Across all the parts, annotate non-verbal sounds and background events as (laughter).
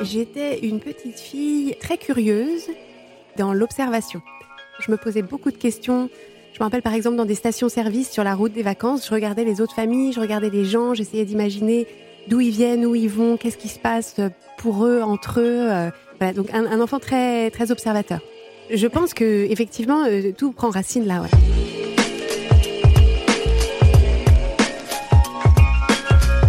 J'étais une petite fille très curieuse dans l'observation. Je me posais beaucoup de questions. Je me rappelle par exemple dans des stations-service sur la route des vacances, je regardais les autres familles, je regardais les gens, j'essayais d'imaginer d'où ils viennent, où ils vont, qu'est-ce qui se passe pour eux, entre eux. Euh, voilà, donc un, un, enfant très très observateur. Je pense que effectivement euh, tout prend racine là. Ouais.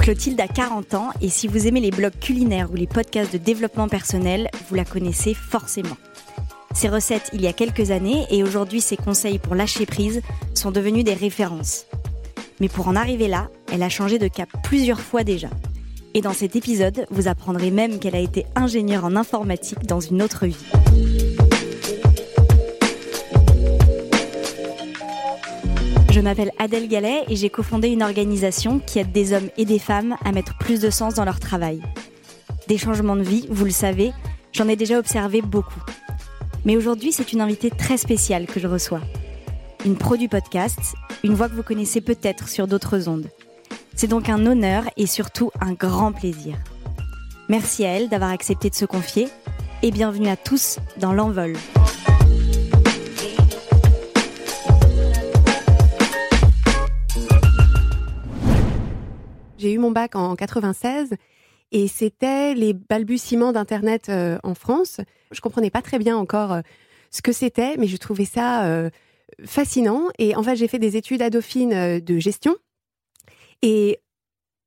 Clotilde a 40 ans et si vous aimez les blogs culinaires ou les podcasts de développement personnel, vous la connaissez forcément. Ses recettes il y a quelques années et aujourd'hui ses conseils pour lâcher prise sont devenus des références. Mais pour en arriver là, elle a changé de cap plusieurs fois déjà. Et dans cet épisode, vous apprendrez même qu'elle a été ingénieure en informatique dans une autre vie. Je m'appelle Adèle Gallet et j'ai cofondé une organisation qui aide des hommes et des femmes à mettre plus de sens dans leur travail. Des changements de vie, vous le savez, j'en ai déjà observé beaucoup. Mais aujourd'hui, c'est une invitée très spéciale que je reçois. Une pro du podcast, une voix que vous connaissez peut-être sur d'autres ondes. C'est donc un honneur et surtout un grand plaisir. Merci à elle d'avoir accepté de se confier et bienvenue à tous dans l'envol. J'ai eu mon bac en 96 et c'était les balbutiements d'Internet euh, en France. Je comprenais pas très bien encore euh, ce que c'était, mais je trouvais ça euh, fascinant. Et en fait, j'ai fait des études à Dauphine de gestion. Et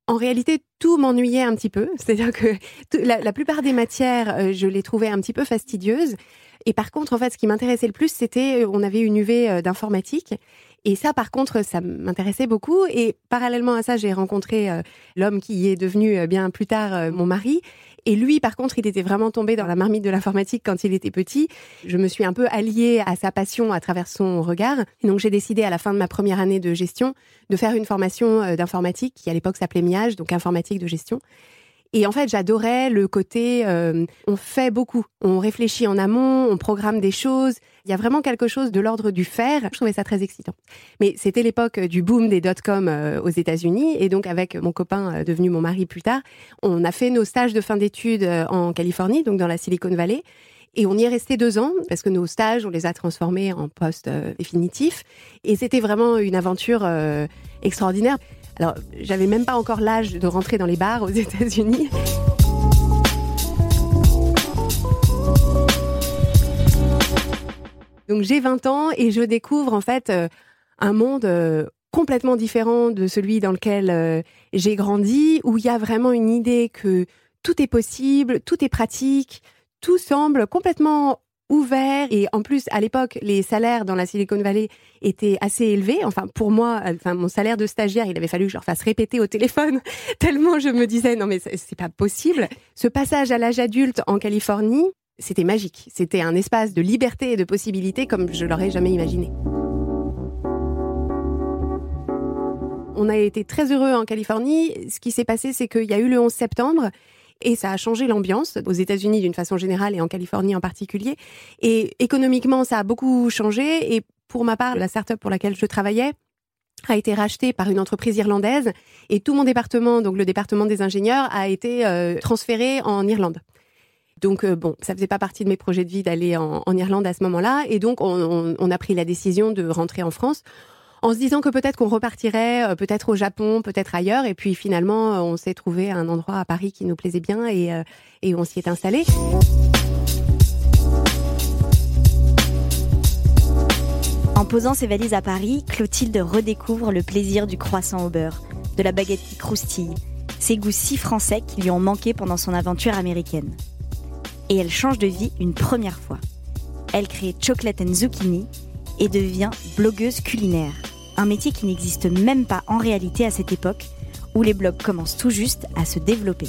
en réalité, tout m'ennuyait un petit peu. (laughs) C'est-à-dire que la, plupart des matières, je les trouvais un petit peu fastidieuses. Et par contre, en fait, ce qui m'intéressait le plus, c'était, on avait une UV d'informatique. Et ça, par contre, ça m'intéressait beaucoup. Et parallèlement à ça, j'ai rencontré euh, l'homme qui est devenu euh, bien plus tard euh, mon mari. Et lui, par contre, il était vraiment tombé dans la marmite de l'informatique quand il était petit. Je me suis un peu alliée à sa passion à travers son regard. Et donc, j'ai décidé à la fin de ma première année de gestion de faire une formation d'informatique qui à l'époque s'appelait MIAGE, donc informatique de gestion. Et en fait, j'adorais le côté, euh, on fait beaucoup, on réfléchit en amont, on programme des choses. Il y a vraiment quelque chose de l'ordre du faire. Je trouvais ça très excitant. Mais c'était l'époque du boom des dot-com euh, aux États-Unis. Et donc, avec mon copain euh, devenu mon mari plus tard, on a fait nos stages de fin d'études en Californie, donc dans la Silicon Valley. Et on y est resté deux ans parce que nos stages, on les a transformés en postes définitifs. Et c'était vraiment une aventure extraordinaire. Alors, j'avais même pas encore l'âge de rentrer dans les bars aux États-Unis. Donc j'ai 20 ans et je découvre en fait euh, un monde euh, complètement différent de celui dans lequel euh, j'ai grandi, où il y a vraiment une idée que tout est possible, tout est pratique, tout semble complètement ouvert. Et en plus à l'époque les salaires dans la Silicon Valley étaient assez élevés. Enfin pour moi enfin mon salaire de stagiaire il avait fallu que je leur fasse répéter au téléphone (laughs) tellement je me disais non mais c'est pas possible. Ce passage à l'âge adulte en Californie c'était magique. C'était un espace de liberté et de possibilités comme je l'aurais jamais imaginé. On a été très heureux en Californie. Ce qui s'est passé, c'est qu'il y a eu le 11 septembre et ça a changé l'ambiance aux États-Unis d'une façon générale et en Californie en particulier. Et économiquement, ça a beaucoup changé. Et pour ma part, la start-up pour laquelle je travaillais a été rachetée par une entreprise irlandaise et tout mon département, donc le département des ingénieurs, a été euh, transféré en Irlande. Donc euh, bon, ça faisait pas partie de mes projets de vie d'aller en, Irlande à ce moment-là, et donc on, on, on, a pris la décision de rentrer en France en se disant que peut-être qu'on repartirait, euh, peut-être au Japon, peut-être ailleurs. Et puis finalement, euh, on s'est trouvé un endroit à Paris qui nous plaisait bien et, euh, et on s'y est installé. En posant ses valises à Paris, Clotilde redécouvre le plaisir du croissant au beurre, de la baguette qui croustille, ces goûts si français qui lui ont manqué pendant son aventure américaine. Et elle change de vie une première fois. Elle crée Chocolate and Zucchini et devient blogueuse culinaire un métier qui n'existe même pas en réalité à cette époque, où les blogs commencent tout juste à se développer.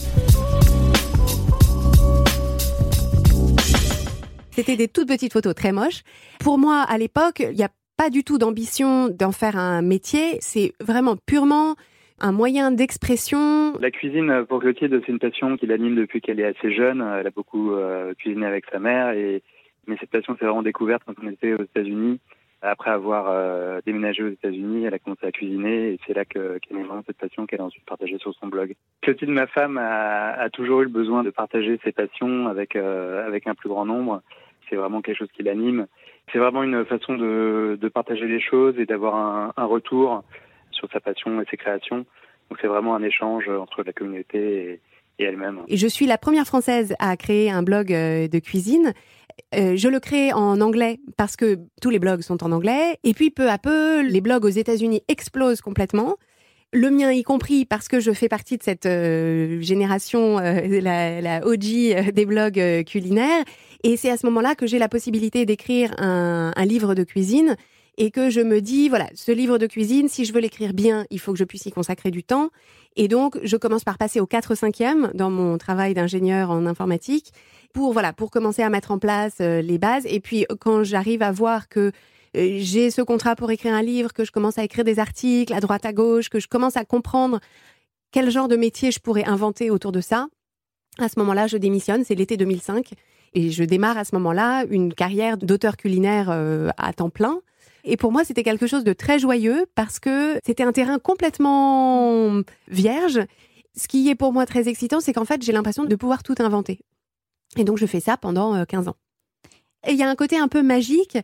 C'était des toutes petites photos très moches. Pour moi, à l'époque, il n'y a pas du tout d'ambition d'en faire un métier. C'est vraiment purement un moyen d'expression. La cuisine, pour Clotilde, c'est une passion qui l'anime depuis qu'elle est assez jeune. Elle a beaucoup euh, cuisiné avec sa mère. Et... Mais cette passion s'est vraiment découverte quand on était aux États-Unis Après avoir euh, déménagé aux États-Unis, elle a commencé à cuisiner et c'est là qu'elle a vraiment cette passion qu'elle a ensuite partagée sur son blog. Clotilde, ma femme, a, toujours eu le besoin de partager ses passions avec euh, avec un plus grand nombre. C'est vraiment quelque chose qui l'anime. C'est vraiment une façon de, partager les choses et d'avoir un, un retour sur sa passion et ses créations. Donc c'est vraiment un échange entre la communauté et, et elle-même. Et je suis la première française à créer un blog euh, de cuisine. Euh, je le crée en anglais parce que tous les blogs sont en anglais. Et puis peu à peu, les blogs aux États-Unis explosent complètement. Le mien y compris parce que je fais partie de cette euh, génération, euh, la, la, OG des blogs culinaires. Et c'est à ce moment-là que j'ai la possibilité d'écrire un livre de cuisine et que je me dis, voilà, ce livre de cuisine, si je veux l'écrire bien, il faut que je puisse y consacrer du temps. Et donc, je commence par passer au 4-5e dans mon travail d'ingénieur en informatique pour, voilà, pour commencer à mettre en place euh, les bases. Et puis, quand j'arrive à voir que euh, j'ai ce contrat pour écrire un livre, que je commence à écrire des articles à droite à gauche, que je commence à comprendre quel genre de métier je pourrais inventer autour de ça, à ce moment-là, je démissionne. C'est l'été 2005. Et je démarre à ce moment-là une carrière d'auteur culinaire euh, à temps plein. Et pour moi, c'était quelque chose de très joyeux parce que c'était un terrain complètement vierge. Ce qui est pour moi très excitant, c'est qu'en fait, j'ai l'impression de pouvoir tout inventer. Et donc, je fais ça pendant 15 ans. Et il y a un côté un peu magique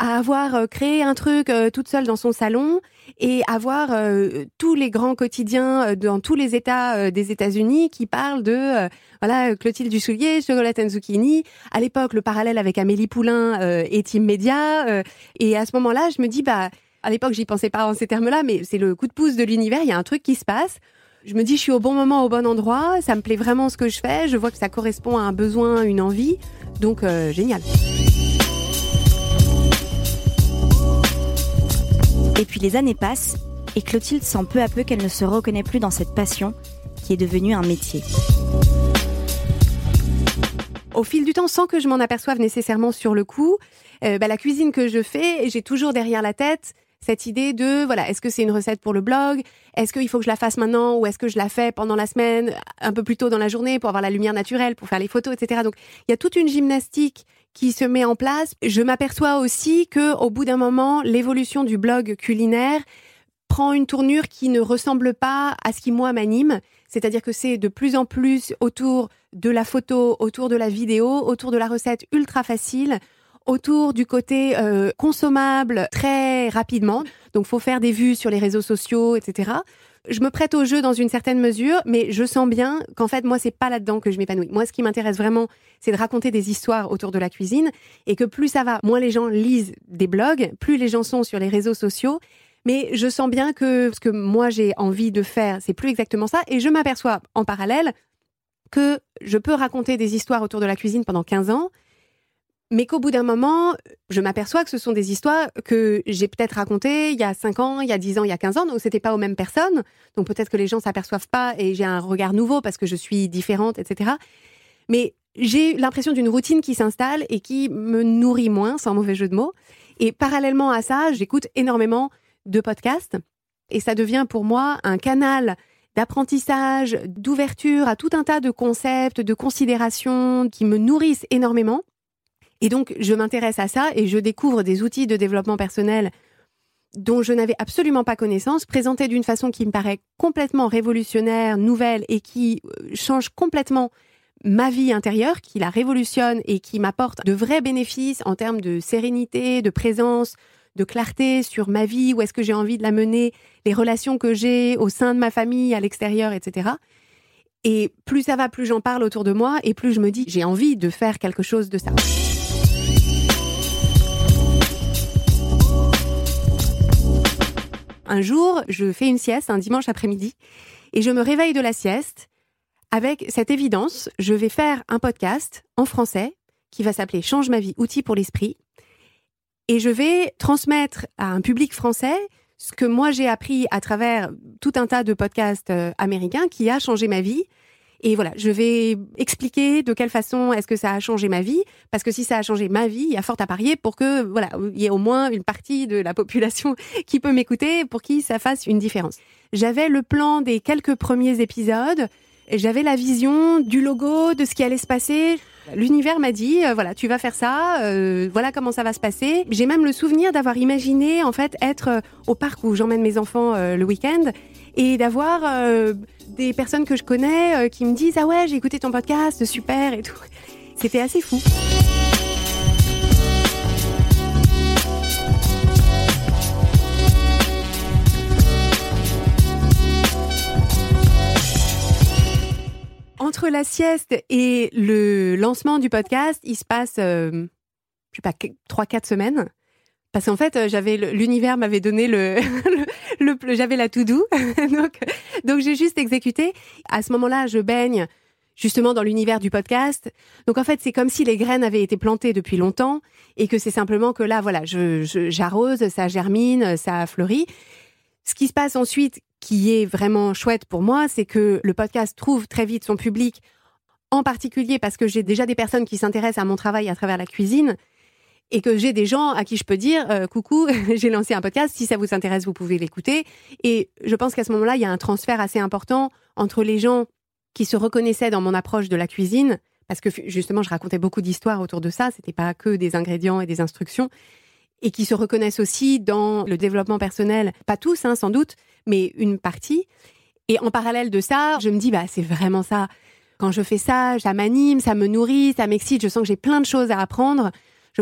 à avoir euh, créé un truc euh, toute seule dans son salon et avoir euh, tous les grands quotidiens dans tous les États des États-Unis qui parlent de voilà Clotilde Dussoulier, Chocolat and Zucchini. À l'époque, le parallèle avec Amélie Poulain est immédiat. et à ce moment-là, je me dis bah à l'époque, j'y pensais pas en ces termes-là, mais c'est le coup de pouce de l'univers. Il y a un truc qui se passe. Je me dis, je suis au bon moment, au bon endroit. Ça me plaît vraiment ce que je fais. Je vois que ça correspond à un besoin, une envie. Donc, génial. Et puis les années passent et Clotilde sent peu à peu qu'elle ne se reconnaît plus dans cette passion qui est devenue un métier. Au fil du temps, sans que je m'en aperçoive nécessairement sur le coup, euh, bah, la cuisine que je fais, j'ai toujours derrière la tête cette idée de voilà, est-ce que c'est une recette pour le blog? Est-ce qu'il faut que je la fasse maintenant ou est-ce que je la fais pendant la semaine, un peu plus tôt dans la journée pour avoir la lumière naturelle, pour faire les photos, etc. Donc il y a toute une gymnastique qui se met en place. Je m'aperçois aussi que au bout d'un moment, l'évolution du blog culinaire prend une tournure qui ne ressemble pas à ce qui moi m'anime. C'est-à-dire que c'est de plus en plus autour de la photo, autour de la vidéo, autour de la recette ultra facile, autour du côté euh, consommable très rapidement. Donc, faut faire des vues sur les réseaux sociaux, etc. Je me prête au jeu dans une certaine mesure, mais je sens bien qu'en fait, moi, c'est pas là-dedans que je m'épanouis. Moi, ce qui m'intéresse vraiment, c'est de raconter des histoires autour de la cuisine, et que plus ça va, moins les gens lisent des blogs, plus les gens sont sur les réseaux sociaux. Mais je sens bien que ce que moi j'ai envie de faire, c'est plus exactement ça, et je m'aperçois en parallèle que je peux raconter des histoires autour de la cuisine pendant 15 ans, mais qu'au bout d'un moment, je m'aperçois que ce sont des histoires que j'ai peut-être racontées il y a 5 ans, il y a 10 ans, il y a 15 ans, donc c'était pas aux mêmes personnes. Donc peut-être que les gens s'aperçoivent pas et j'ai un regard nouveau parce que je suis différente, etc. Mais j'ai l'impression d'une routine qui s'installe et qui me nourrit moins, sans mauvais jeu de mots. Et parallèlement à ça, j'écoute énormément de podcasts et ça devient pour moi un canal d'apprentissage, d'ouverture à tout un tas de concepts, de considérations qui me nourrissent énormément. Et donc, je m'intéresse à ça et je découvre des outils de développement personnel dont je n'avais absolument pas connaissance, présentés d'une façon qui me paraît complètement révolutionnaire, nouvelle et qui euh, change complètement ma vie intérieure, qui la révolutionne et qui m'apporte de vrais bénéfices en termes de sérénité, de présence, de clarté sur ma vie, où est-ce que j'ai envie de la mener, les relations que j'ai au sein de ma famille, à l'extérieur, etc. Et plus ça va, plus j'en parle autour de moi et plus je me dis j'ai envie de faire quelque chose de ça. Un jour, je fais une sieste un dimanche après-midi et je me réveille de la sieste avec cette évidence, je vais faire un podcast en français qui va s'appeler Change ma vie, outils pour l'esprit. Et je vais transmettre à un public français ce que moi j'ai appris à travers tout un tas de podcasts euh, américains qui a changé ma vie. Et voilà, je vais expliquer de quelle façon est-ce que ça a changé ma vie, parce que si ça a changé ma vie, il y a fort à parier pour que voilà, il y ait au moins une partie de la population (laughs) qui peut m'écouter pour qui ça fasse une différence. J'avais le plan des quelques premiers épisodes, j'avais la vision du logo, de ce qui allait se passer. L'univers m'a dit, euh, voilà, tu vas faire ça, euh, voilà comment ça va se passer. J'ai même le souvenir d'avoir imaginé, en fait, être euh, au parc où j'emmène mes enfants le week-end et d'avoir des personnes que je connais qui me disent, ah ouais, j'ai écouté ton podcast, super et tout. C'était assez fou. entre la sieste et le lancement du podcast, il se passe, euh, je sais pas, 3-4 semaines. Parce qu'en fait, j'avais l'univers m'avait donné le, (laughs) le, j'avais la tout doux, (laughs) donc donc j'ai juste exécuté. À ce moment-là, je baigne justement dans l'univers du podcast. Donc en fait, c'est comme si les graines avaient été plantées depuis longtemps et que c'est simplement que là, voilà, je j'arrose, ça germine, ça fleurit. Ce qui se passe ensuite, qui est vraiment chouette pour moi, c'est que le podcast trouve très vite son public, en particulier parce que j'ai déjà des personnes qui s'intéressent à mon travail à travers la cuisine et que j'ai des gens à qui je peux dire euh, coucou, (laughs) j'ai lancé un podcast, si ça vous intéresse, vous pouvez l'écouter. Et je pense qu'à ce moment-là, il y a un transfert assez important entre les gens qui se reconnaissaient dans mon approche de la cuisine, parce que justement, je racontais beaucoup d'histoires autour de ça, c'était pas que des ingrédients et des instructions, et qui se reconnaissent aussi dans le développement personnel, pas tous, hein, sans doute, mais une partie. Et en parallèle de ça, je me dis, bah, c'est vraiment ça. Quand je fais ça, ça m'anime, ça me nourrit, ça m'excite, je sens que j'ai plein de choses à apprendre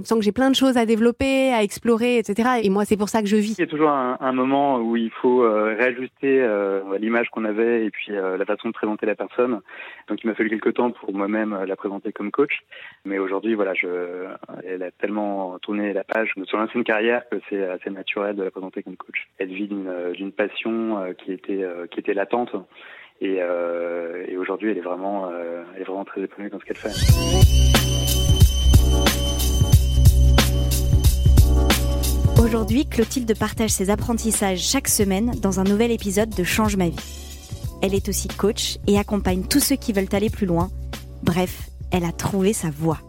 je sens que j'ai plein de choses à développer, à explorer, etc. Et moi, c'est pour ça que je vis. Il y a toujours un, moment où il faut euh, réajuster euh, l'image qu'on avait et puis euh, la façon de présenter la personne. Donc, il m'a fallu quelques temps pour moi-même la présenter comme coach. Mais aujourd'hui, voilà, elle a tellement tourné la page sur l'ancienne carrière que c'est assez naturel de la présenter comme coach. Elle vit d'une passion qui était qui était latente. Et, et aujourd'hui, elle est vraiment, elle est vraiment très épanouie dans ce qu'elle fait. Aujourd'hui, Clotilde partage ses apprentissages chaque semaine dans un nouvel épisode de Change ma vie. Elle est aussi coach et accompagne tous ceux qui veulent aller plus loin. Bref, elle a trouvé sa voie.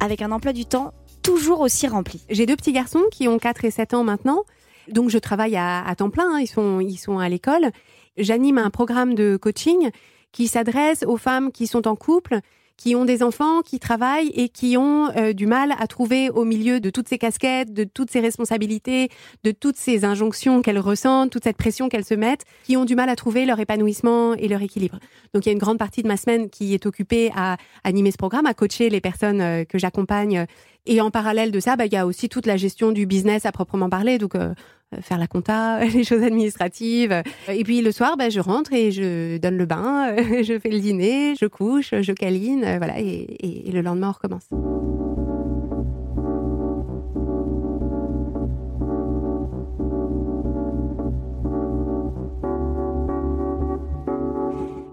Avec un emploi du temps toujours aussi rempli. J'ai deux petits garçons qui ont 4 et 7 ans maintenant. Donc je travaille à, temps plein, hein. ils, sont, ils sont à l'école. J'anime un programme de coaching qui s'adresse aux femmes qui sont en couple, qui ont des enfants, qui travaillent et qui ont euh, du mal à trouver au milieu de toutes ces casquettes, de toutes ces responsabilités, de toutes ces injonctions qu'elles ressentent, toute cette pression qu'elles se mettent, qui ont du mal à trouver leur épanouissement et leur équilibre. Donc il y a une grande partie de ma semaine qui est occupée à animer ce programme, à coacher les personnes euh, que j'accompagne. Et en parallèle de ça, bah, il y a aussi toute la gestion du business à proprement parler. Donc euh, faire la compta, (laughs) les choses administratives. Et puis le soir, ben, je rentre et je donne le bain, (laughs) je fais le dîner, je couche, je câline, euh, voilà, et, le lendemain on recommence.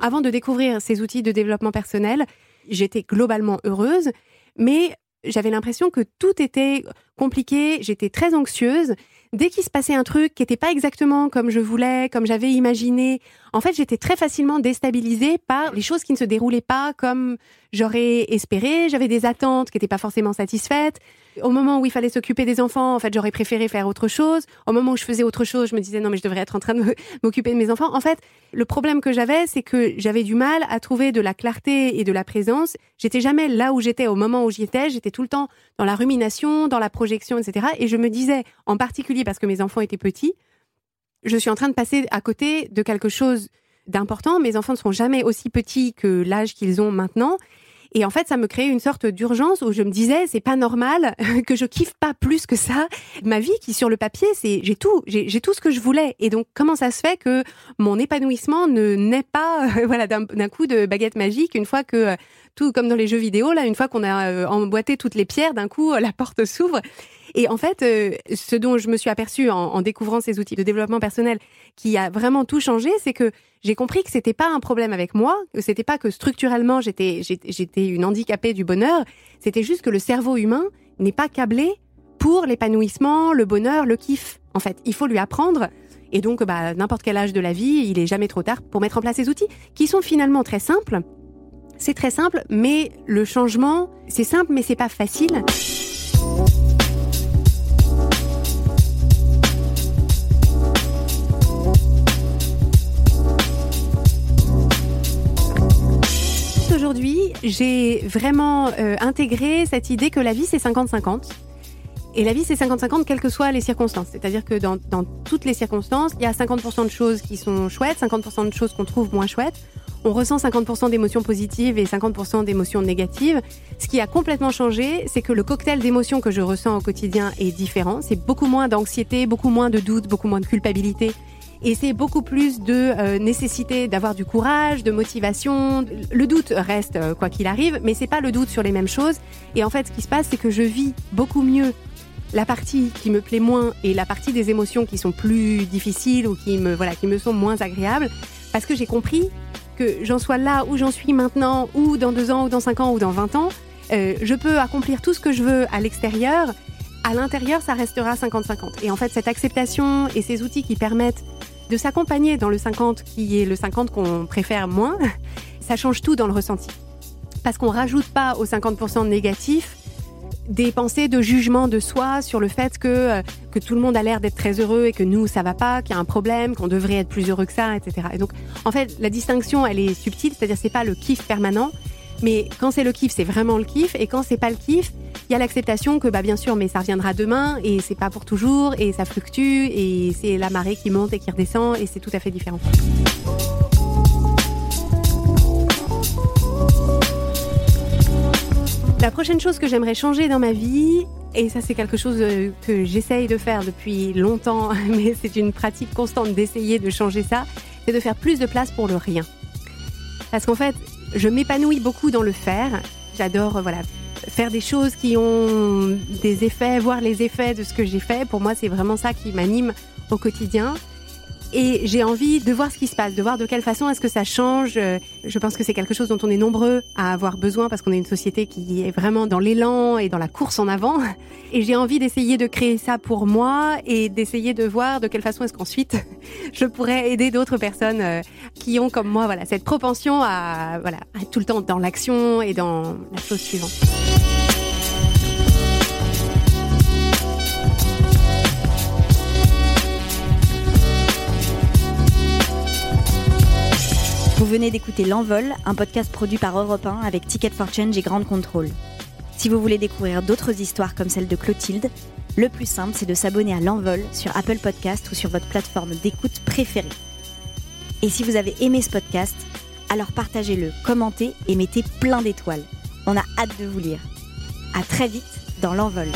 Avant de découvrir ces outils de développement personnel, j'étais globalement heureuse, mais j'avais l'impression que tout était compliqué, j'étais très anxieuse dès qu'il se passait un truc qui n'était pas exactement comme je voulais, comme j'avais imaginé, en fait, j'étais très facilement déstabilisée par les choses qui ne se déroulaient pas comme j'aurais espéré. J'avais des attentes qui n'étaient pas forcément satisfaites. Au moment où il fallait s'occuper des enfants, en fait, j'aurais préféré faire autre chose. Au moment où je faisais autre chose, je me disais non, mais je devrais être en train de (laughs) m'occuper de mes enfants. En fait, le problème que j'avais, c'est que j'avais du mal à trouver de la clarté et de la présence. J'étais jamais là où j'étais au moment où j'y étais. J'étais tout le temps dans la rumination, dans la projection, etc. Et je me disais, en particulier parce que mes enfants étaient petits, je suis en train de passer à côté de quelque chose d'important. Mes enfants ne seront jamais aussi petits que l'âge qu'ils ont maintenant. Et en fait, ça me créait une sorte d'urgence où je me disais, c'est pas normal (laughs) que je kiffe pas plus que ça ma vie qui sur le papier, c'est j'ai tout, j'ai tout ce que je voulais. Et donc, comment ça se fait que mon épanouissement ne naît pas, (laughs) voilà, d'un coup de baguette magique une fois que tout comme dans les jeux vidéo là, une fois qu'on a euh, emboîté toutes les pierres, d'un coup la porte s'ouvre? Et en fait, euh, ce dont je me suis aperçue en, découvrant ces outils de développement personnel, qui a vraiment tout changé, c'est que j'ai compris que c'était pas un problème avec moi, que c'était pas que structurellement j'étais j'étais une handicapée du bonheur, c'était juste que le cerveau humain n'est pas câblé pour l'épanouissement, le bonheur, le kiff. En fait, il faut lui apprendre. Et donc, bah, n'importe quel âge de la vie, il est jamais trop tard pour mettre en place ces outils, qui sont finalement très simples. C'est très simple, mais le changement, c'est simple, mais c'est pas facile. Aujourd'hui, j'ai vraiment euh, intégré cette idée que la vie c'est 50-50. Et la vie c'est 50-50 quelles que soient les circonstances. C'est-à-dire que dans, dans toutes les circonstances, il y a 50% de choses qui sont chouettes, 50% de choses qu'on trouve moins chouettes. On ressent 50% d'émotions positives et 50% d'émotions négatives. Ce qui a complètement changé, c'est que le cocktail d'émotions que je ressens au quotidien est différent. C'est beaucoup moins d'anxiété, beaucoup moins de doute, beaucoup moins de culpabilité et c'est beaucoup plus de euh, nécessité d'avoir du courage, de motivation. Le doute reste euh, quoi qu'il arrive, mais c'est pas le doute sur les mêmes choses. Et en fait, ce qui se passe, c'est que je vis beaucoup mieux la partie qui me plaît moins et la partie des émotions qui sont plus difficiles ou qui me voilà qui me sont moins agréables parce que j'ai compris que j'en sois là où j'en suis maintenant ou dans deux ans ou dans cinq ans ou dans vingt ans euh, je peux accomplir tout ce que je veux à l'extérieur à l'intérieur ça restera 50-50 et en fait cette acceptation et ces outils qui permettent de s'accompagner dans le 50 qui est le 50 qu'on préfère moins, (laughs) ça change tout dans le ressenti. Parce qu'on rajoute pas aux 50% négatifs des pensées de jugement de soi sur le fait que, euh, que tout le monde a l'air d'être très heureux et que nous, ça va pas, qu'il y a un problème, qu'on devrait être plus heureux que ça, etc. Et donc, en fait, la distinction, elle est subtile, c'est-à-dire c'est pas le kiff permanent, mais quand c'est le kiff, c'est vraiment le kiff, et quand c'est pas le kiff, il y a l'acceptation que bah bien sûr, mais ça reviendra demain et c'est pas pour toujours et ça fluctue et c'est la marée qui monte et qui redescend et c'est tout à fait différent. La prochaine chose que j'aimerais changer dans ma vie, et ça c'est quelque chose euh, que j'essaye de faire depuis longtemps, (laughs) mais c'est une pratique constante d'essayer de changer ça, c'est de faire plus de place pour le rien. Parce qu'en fait, je m'épanouis beaucoup dans le faire. J'adore, euh, voilà, faire des choses qui ont des effets, voir les effets de ce que j'ai fait. Pour moi, c'est vraiment ça qui m'anime au quotidien. Et j'ai envie de voir ce qui se passe, de voir de quelle façon est-ce que ça change. Je pense que c'est quelque chose dont on est nombreux à avoir besoin parce qu'on est une société qui est vraiment dans l'élan et dans la course en avant. (laughs) Et j'ai envie d'essayer de créer ça pour moi et d'essayer de voir de quelle façon est-ce qu'ensuite (laughs) je pourrais aider d'autres personnes euh, qui ont comme moi voilà cette propension à voilà à être tout le temps dans l'action et dans la chose suivante. Vous venez d'écouter L'Envol, un podcast produit par Europe 1 avec Ticket for Change et Grande Contrôle. Si vous voulez découvrir d'autres histoires comme celle de Clotilde, le plus simple c'est de s'abonner à L'Envol sur Apple Podcast ou sur votre plateforme d'écoute préférée. Et si vous avez aimé ce podcast, alors partagez-le, commentez et mettez plein d'étoiles. On a hâte de vous lire. À très vite dans L'Envol.